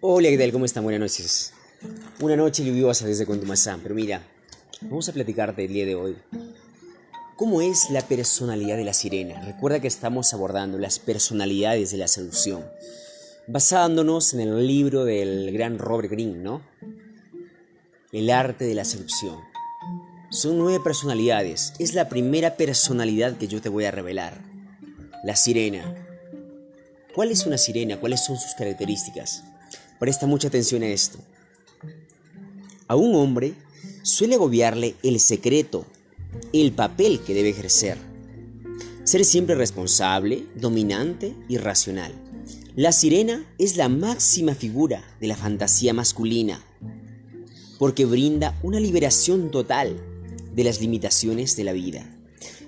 Hola, ¿qué tal? ¿Cómo están? Buenas noches. Una noche lluviosa desde Contumazán, pero mira, vamos a platicarte el día de hoy. ¿Cómo es la personalidad de la sirena? Recuerda que estamos abordando las personalidades de la seducción, basándonos en el libro del gran Robert Greene, ¿no? El arte de la seducción. Son nueve personalidades. Es la primera personalidad que yo te voy a revelar. La sirena. ¿Cuál es una sirena? ¿Cuáles son sus características? Presta mucha atención a esto. A un hombre suele agobiarle el secreto, el papel que debe ejercer. Ser siempre responsable, dominante y racional. La sirena es la máxima figura de la fantasía masculina, porque brinda una liberación total de las limitaciones de la vida.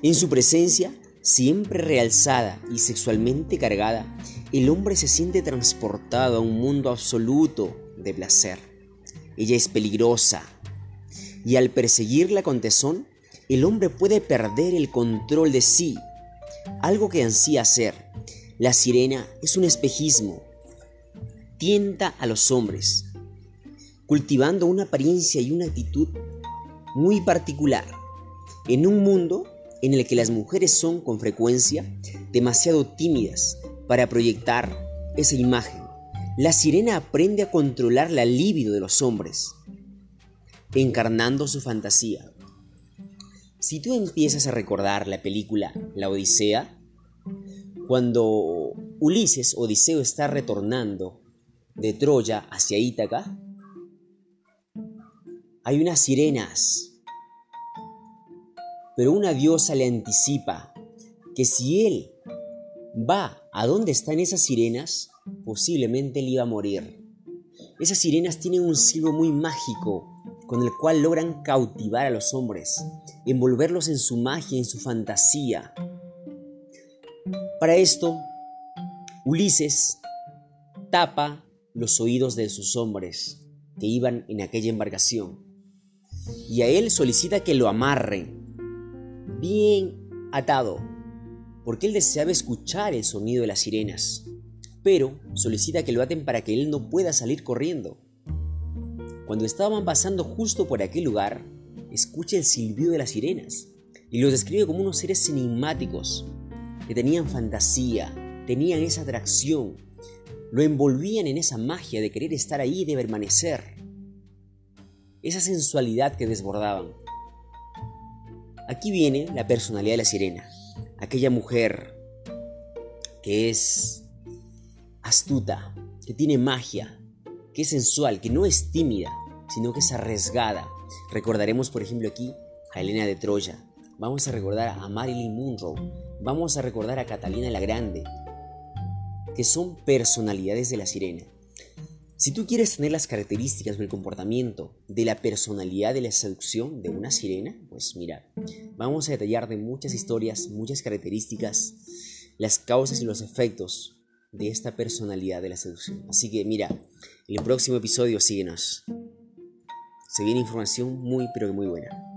En su presencia, siempre realzada y sexualmente cargada, el hombre se siente transportado a un mundo absoluto de placer. Ella es peligrosa y al perseguirla con tesón, el hombre puede perder el control de sí, algo que ansía hacer. La sirena es un espejismo, tienta a los hombres, cultivando una apariencia y una actitud muy particular en un mundo en el que las mujeres son con frecuencia demasiado tímidas para proyectar esa imagen. La sirena aprende a controlar la libido de los hombres, encarnando su fantasía. Si tú empiezas a recordar la película La Odisea, cuando Ulises, Odiseo, está retornando de Troya hacia Ítaca, hay unas sirenas pero una diosa le anticipa que si él va a donde están esas sirenas, posiblemente él iba a morir. Esas sirenas tienen un silbo muy mágico con el cual logran cautivar a los hombres, envolverlos en su magia, en su fantasía. Para esto, Ulises tapa los oídos de sus hombres que iban en aquella embarcación y a él solicita que lo amarren bien atado, porque él deseaba escuchar el sonido de las sirenas, pero solicita que lo aten para que él no pueda salir corriendo. Cuando estaban pasando justo por aquel lugar, escucha el silbido de las sirenas y los describe como unos seres enigmáticos que tenían fantasía, tenían esa atracción, lo envolvían en esa magia de querer estar ahí y de permanecer, esa sensualidad que desbordaban. Aquí viene la personalidad de la sirena, aquella mujer que es astuta, que tiene magia, que es sensual, que no es tímida, sino que es arriesgada. Recordaremos, por ejemplo, aquí a Elena de Troya, vamos a recordar a Marilyn Monroe, vamos a recordar a Catalina la Grande, que son personalidades de la sirena. Si tú quieres tener las características o el comportamiento de la personalidad de la seducción de una sirena, pues mira, vamos a detallar de muchas historias, muchas características, las causas y los efectos de esta personalidad de la seducción. Así que mira, en el próximo episodio síguenos. Se viene información muy pero que muy buena.